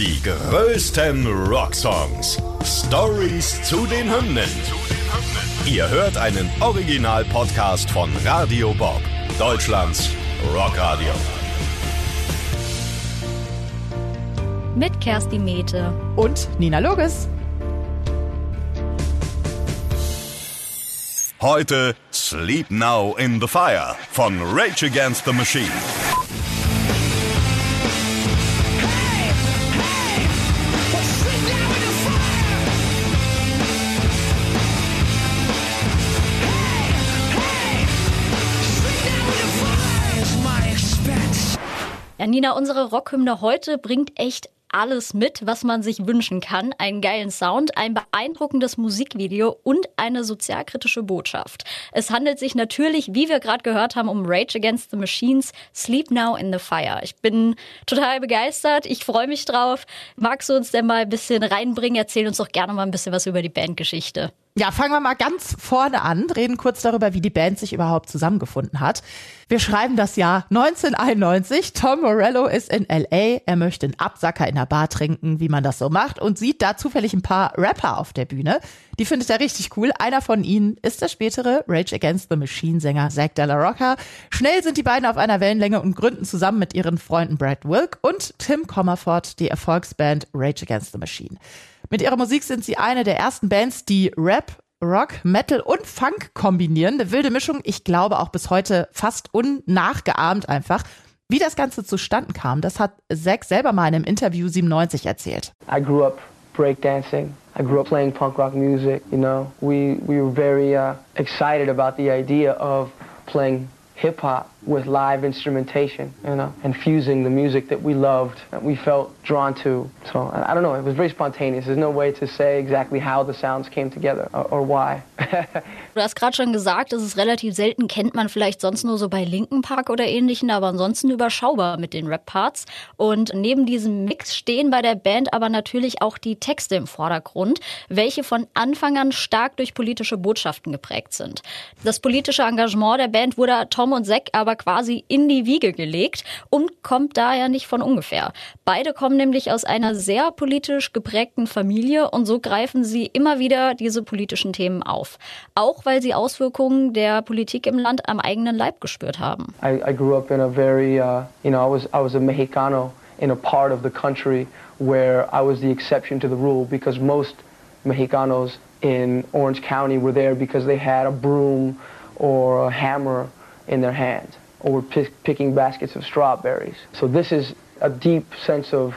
Die größten Rocksongs. Stories zu den Hymnen. Ihr hört einen Original-Podcast von Radio Bob, Deutschlands Rockradio. Mit Kerstin Mete. Und Nina Loges. Heute Sleep Now in the Fire von Rage Against the Machine. Ja, Nina, unsere Rockhymne heute bringt echt alles mit, was man sich wünschen kann. Einen geilen Sound, ein beeindruckendes Musikvideo und eine sozialkritische Botschaft. Es handelt sich natürlich, wie wir gerade gehört haben, um Rage Against the Machines, Sleep Now in the Fire. Ich bin total begeistert, ich freue mich drauf. Magst du uns denn mal ein bisschen reinbringen? Erzähl uns doch gerne mal ein bisschen was über die Bandgeschichte. Ja, fangen wir mal ganz vorne an, reden kurz darüber, wie die Band sich überhaupt zusammengefunden hat. Wir schreiben das Jahr 1991. Tom Morello ist in LA. Er möchte einen Absacker in der Bar trinken, wie man das so macht, und sieht da zufällig ein paar Rapper auf der Bühne. Die findet er richtig cool. Einer von ihnen ist der spätere Rage Against the Machine Sänger Zack Della Rocca. Schnell sind die beiden auf einer Wellenlänge und gründen zusammen mit ihren Freunden Brad Wilk und Tim Comerford die Erfolgsband Rage Against the Machine. Mit ihrer Musik sind sie eine der ersten Bands, die Rap, Rock, Metal und Funk kombinieren. Eine wilde Mischung, ich glaube auch bis heute fast unnachgeahmt einfach. Wie das Ganze zustande kam, das hat Zack selber mal in einem Interview 97 erzählt. I grew up breakdancing. I grew up playing punk rock music, you know. We, we were very uh, excited about the idea of playing hip hop with live instrumentation, you know, and fusing the music that we loved, that we felt drawn to. So I, don't know, it was very spontaneous. There's no way to say exactly how the sounds came together or, or why. Du hast gerade schon gesagt, es ist relativ selten, kennt man vielleicht sonst nur so bei Linken Park oder ähnlichen, aber ansonsten überschaubar mit den Rap-Parts. Und neben diesem Mix stehen bei der Band aber natürlich auch die Texte im Vordergrund, welche von Anfang an stark durch politische Botschaften geprägt sind. Das politische Engagement der Band wurde Tom und Zack aber quasi in die Wiege gelegt und kommt daher nicht von ungefähr. Beide kommen nämlich aus einer sehr politisch geprägten Familie und so greifen sie immer wieder diese politischen Themen auf. Auch auch weil sie Auswirkungen der Politik im Land am eigenen Leib gespürt haben. I, I grew up in a very, uh, you know, I was, I was a Mexicano in a part of the country where I was the exception to the rule because most Mexicanos in Orange County were there because they had a broom or a hammer in their hand or picking baskets of strawberries. So this is a deep sense of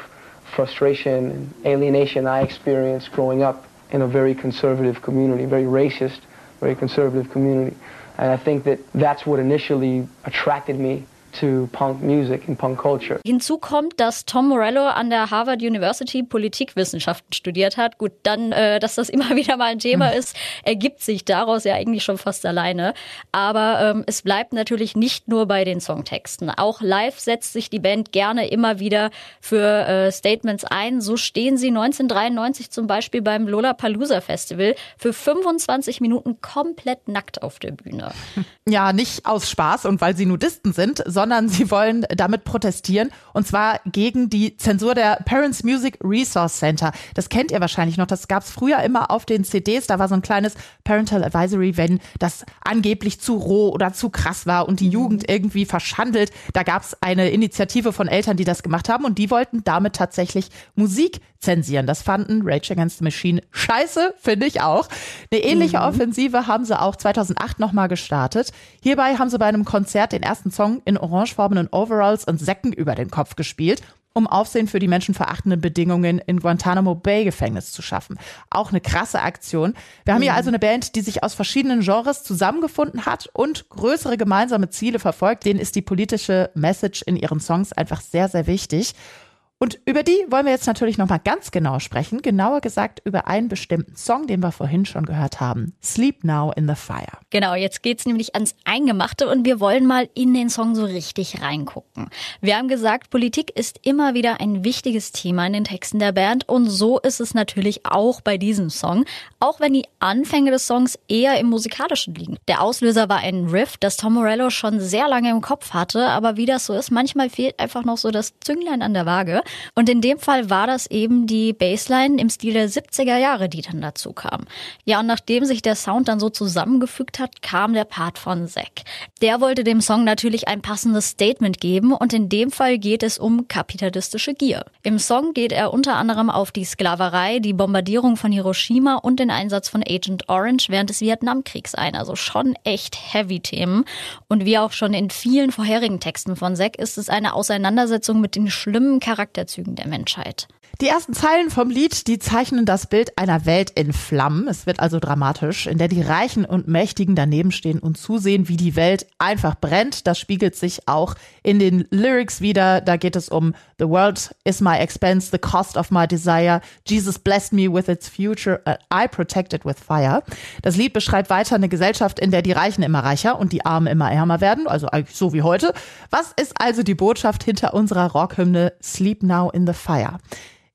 frustration and alienation I experienced growing up in a very conservative community, very racist very conservative community. And I think that that's what initially attracted me to punk music and punk culture. Hinzu kommt, dass Tom Morello an der Harvard University Politikwissenschaften studiert hat. Gut, dann, äh, dass das immer wieder mal ein Thema ist, ergibt sich daraus ja eigentlich schon fast alleine. Aber ähm, es bleibt natürlich nicht nur bei den Songtexten. Auch live setzt sich die Band gerne immer wieder für äh, Statements ein. So stehen sie 1993 zum Beispiel beim Lollapalooza Festival für 25 Minuten komplett nackt auf der Bühne. Ja, nicht aus Spaß und weil sie Nudisten sind, sondern sondern sie wollen damit protestieren und zwar gegen die Zensur der Parents Music Resource Center. Das kennt ihr wahrscheinlich noch. Das gab es früher immer auf den CDs. Da war so ein kleines Parental Advisory, wenn das angeblich zu roh oder zu krass war und die mhm. Jugend irgendwie verschandelt. Da gab es eine Initiative von Eltern, die das gemacht haben und die wollten damit tatsächlich Musik zensieren. Das fanden Rage Against the Machine scheiße, finde ich auch. Eine ähnliche mhm. Offensive haben sie auch 2008 nochmal gestartet. Hierbei haben sie bei einem Konzert den ersten Song in orangefarbenen Overalls und Säcken über den Kopf gespielt um Aufsehen für die menschenverachtenden Bedingungen in Guantanamo Bay Gefängnis zu schaffen. Auch eine krasse Aktion. Wir haben hier mhm. also eine Band, die sich aus verschiedenen Genres zusammengefunden hat und größere gemeinsame Ziele verfolgt. Denen ist die politische Message in ihren Songs einfach sehr, sehr wichtig. Und über die wollen wir jetzt natürlich nochmal ganz genau sprechen. Genauer gesagt über einen bestimmten Song, den wir vorhin schon gehört haben. Sleep Now in the Fire. Genau, jetzt geht's nämlich ans Eingemachte und wir wollen mal in den Song so richtig reingucken. Wir haben gesagt, Politik ist immer wieder ein wichtiges Thema in den Texten der Band und so ist es natürlich auch bei diesem Song, auch wenn die Anfänge des Songs eher im Musikalischen liegen. Der Auslöser war ein Riff, das Tom Morello schon sehr lange im Kopf hatte, aber wie das so ist, manchmal fehlt einfach noch so das Zünglein an der Waage. Und in dem Fall war das eben die Bassline im Stil der 70er Jahre, die dann dazu kam. Ja, und nachdem sich der Sound dann so zusammengefügt hat, kam der Part von Zack. Der wollte dem Song natürlich ein passendes Statement geben und in dem Fall geht es um kapitalistische Gier. Im Song geht er unter anderem auf die Sklaverei, die Bombardierung von Hiroshima und den Einsatz von Agent Orange während des Vietnamkriegs ein. Also schon echt heavy Themen. Und wie auch schon in vielen vorherigen Texten von Zack ist es eine Auseinandersetzung mit den schlimmen Charakterzügen der Menschheit. Die ersten Zeilen vom Lied, die zeichnen das Bild einer Welt in Flammen. Es wird also dramatisch, in der die Reichen und Mächtigen daneben stehen und zusehen, wie die Welt einfach brennt. Das spiegelt sich auch in den Lyrics wieder. Da geht es um The world is my expense, the cost of my desire. Jesus blessed me with its future, I protect it with fire. Das Lied beschreibt weiter eine Gesellschaft, in der die Reichen immer reicher und die Armen immer ärmer werden, also eigentlich so wie heute. Was ist also die Botschaft hinter unserer Rockhymne Sleep Now in the Fire?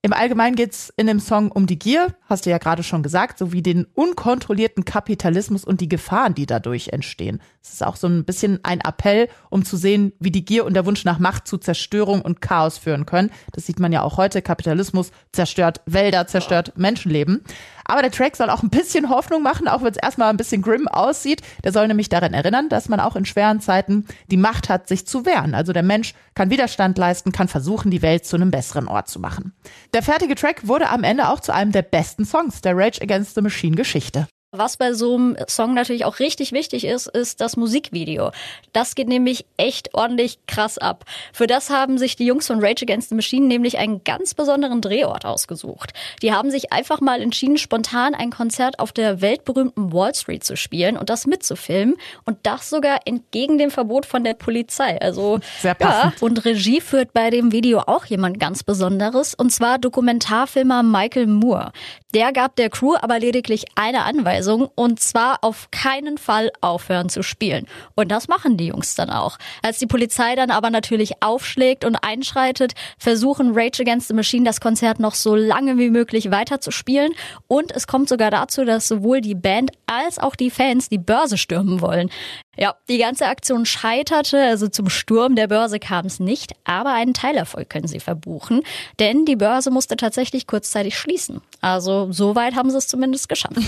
Im Allgemeinen geht's in dem Song um die Gier, hast du ja gerade schon gesagt, sowie den unkontrollierten Kapitalismus und die Gefahren, die dadurch entstehen. Es ist auch so ein bisschen ein Appell, um zu sehen, wie die Gier und der Wunsch nach Macht zu Zerstörung und Chaos führen können. Das sieht man ja auch heute. Kapitalismus zerstört Wälder, zerstört Menschenleben. Aber der Track soll auch ein bisschen Hoffnung machen, auch wenn es erstmal ein bisschen grim aussieht. Der soll nämlich daran erinnern, dass man auch in schweren Zeiten die Macht hat, sich zu wehren. Also der Mensch kann Widerstand leisten, kann versuchen, die Welt zu einem besseren Ort zu machen. Der fertige Track wurde am Ende auch zu einem der besten Songs der Rage Against the Machine Geschichte. Was bei so einem Song natürlich auch richtig wichtig ist, ist das Musikvideo. Das geht nämlich echt ordentlich krass ab. Für das haben sich die Jungs von Rage Against the Machine nämlich einen ganz besonderen Drehort ausgesucht. Die haben sich einfach mal entschieden, spontan ein Konzert auf der weltberühmten Wall Street zu spielen und das mitzufilmen. Und das sogar entgegen dem Verbot von der Polizei. Also, Sehr passend. Ja. Und Regie führt bei dem Video auch jemand ganz Besonderes, und zwar Dokumentarfilmer Michael Moore. Der gab der Crew aber lediglich eine Anweisung und zwar auf keinen Fall aufhören zu spielen. Und das machen die Jungs dann auch. Als die Polizei dann aber natürlich aufschlägt und einschreitet, versuchen Rage Against the Machine das Konzert noch so lange wie möglich weiterzuspielen und es kommt sogar dazu, dass sowohl die Band als auch die Fans die Börse stürmen wollen. Ja, die ganze Aktion scheiterte, also zum Sturm der Börse kam es nicht, aber einen Teilerfolg können sie verbuchen, denn die Börse musste tatsächlich kurzzeitig schließen. Also so weit haben sie es zumindest geschafft.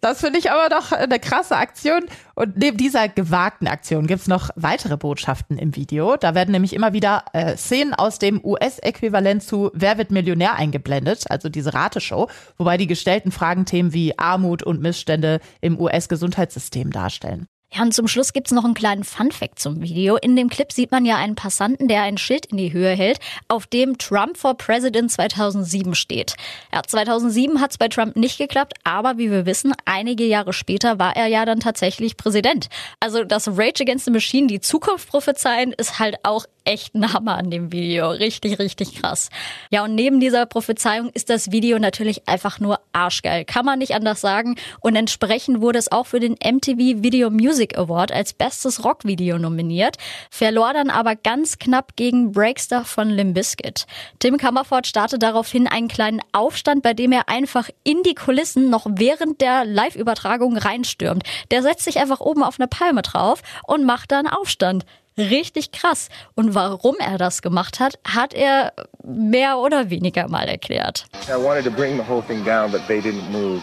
Das finde ich aber doch eine krasse Aktion. Und neben dieser gewagten Aktion gibt's noch weitere Botschaften im Video. Da werden nämlich immer wieder äh, Szenen aus dem US-Äquivalent zu Wer wird Millionär eingeblendet, also diese Rateshow, wobei die gestellten Fragen Themen wie Armut und Missstände im US-Gesundheitssystem darstellen. Ja, und zum Schluss gibt's noch einen kleinen Funfact zum Video. In dem Clip sieht man ja einen Passanten, der ein Schild in die Höhe hält, auf dem Trump for President 2007 steht. Ja, 2007 hat's bei Trump nicht geklappt, aber wie wir wissen, einige Jahre später war er ja dann tatsächlich Präsident. Also, dass Rage Against the Machine die Zukunft prophezeien, ist halt auch echt ein Hammer an dem Video. Richtig, richtig krass. Ja, und neben dieser Prophezeiung ist das Video natürlich einfach nur arschgeil. Kann man nicht anders sagen. Und entsprechend wurde es auch für den MTV Video Music Award als bestes Rockvideo nominiert, verlor dann aber ganz knapp gegen Breakstar von Limp Bizkit. Tim Kammerford startet daraufhin einen kleinen Aufstand, bei dem er einfach in die Kulissen noch während der Live-Übertragung reinstürmt. Der setzt sich einfach oben auf eine Palme drauf und macht dann Aufstand richtig krass. Und warum er das gemacht hat, hat er mehr oder weniger mal erklärt. I wanted to bring the whole thing down, but they didn't move.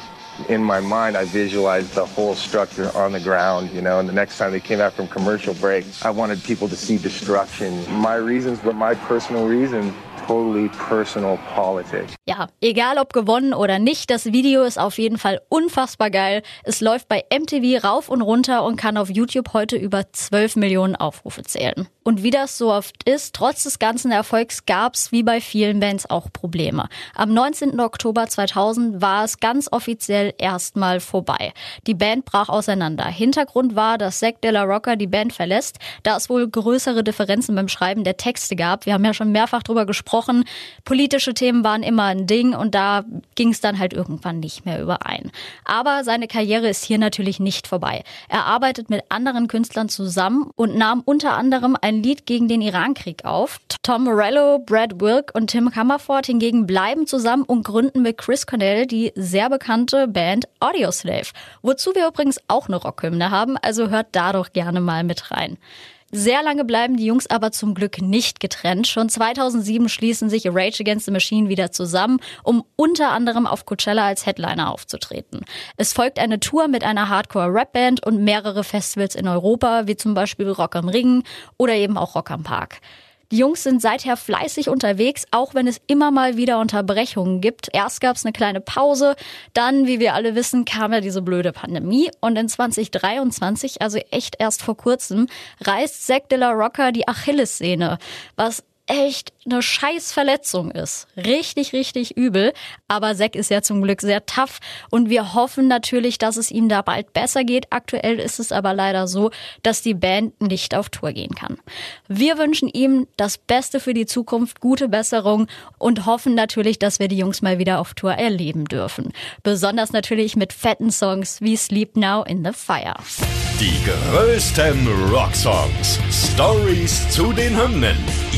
In my mind, I visualized the whole structure on the ground, you know, and the next time they came out from commercial break, I wanted people to see destruction. My reasons were my personal reasons totally personal politics. Ja, egal ob gewonnen oder nicht, das Video ist auf jeden Fall unfassbar geil. Es läuft bei MTV rauf und runter und kann auf YouTube heute über 12 Millionen Aufrufe zählen. Und wie das so oft ist, trotz des ganzen Erfolgs gab es wie bei vielen Bands auch Probleme. Am 19. Oktober 2000 war es ganz offiziell erstmal vorbei. Die Band brach auseinander. Hintergrund war, dass Zack de la Rocca die Band verlässt, da es wohl größere Differenzen beim Schreiben der Texte gab. Wir haben ja schon mehrfach drüber gesprochen. Politische Themen waren immer ein Ding und da ging es dann halt irgendwann nicht mehr überein. Aber seine Karriere ist hier natürlich nicht vorbei. Er arbeitet mit anderen Künstlern zusammen und nahm unter anderem ein Lied gegen den Irankrieg auf. Tom Morello, Brad Wilk und Tim Comerford hingegen bleiben zusammen und gründen mit Chris Cornell die sehr bekannte Band Audioslave, wozu wir übrigens auch eine Rockhymne haben, also hört da doch gerne mal mit rein. Sehr lange bleiben die Jungs aber zum Glück nicht getrennt. Schon 2007 schließen sich Rage Against the Machine wieder zusammen, um unter anderem auf Coachella als Headliner aufzutreten. Es folgt eine Tour mit einer Hardcore-Rap-Band und mehrere Festivals in Europa, wie zum Beispiel Rock am Ring oder eben auch Rock am Park. Die Jungs sind seither fleißig unterwegs, auch wenn es immer mal wieder Unterbrechungen gibt. Erst gab es eine kleine Pause, dann, wie wir alle wissen, kam ja diese blöde Pandemie und in 2023, also echt erst vor kurzem, reißt Zack de la Rocca die Achillessehne, was echt eine scheiß Verletzung ist. Richtig, richtig übel. Aber Zack ist ja zum Glück sehr tough und wir hoffen natürlich, dass es ihm da bald besser geht. Aktuell ist es aber leider so, dass die Band nicht auf Tour gehen kann. Wir wünschen ihm das Beste für die Zukunft, gute Besserung und hoffen natürlich, dass wir die Jungs mal wieder auf Tour erleben dürfen. Besonders natürlich mit fetten Songs wie Sleep Now in the Fire. Die größten Rocksongs. Stories zu den Hymnen.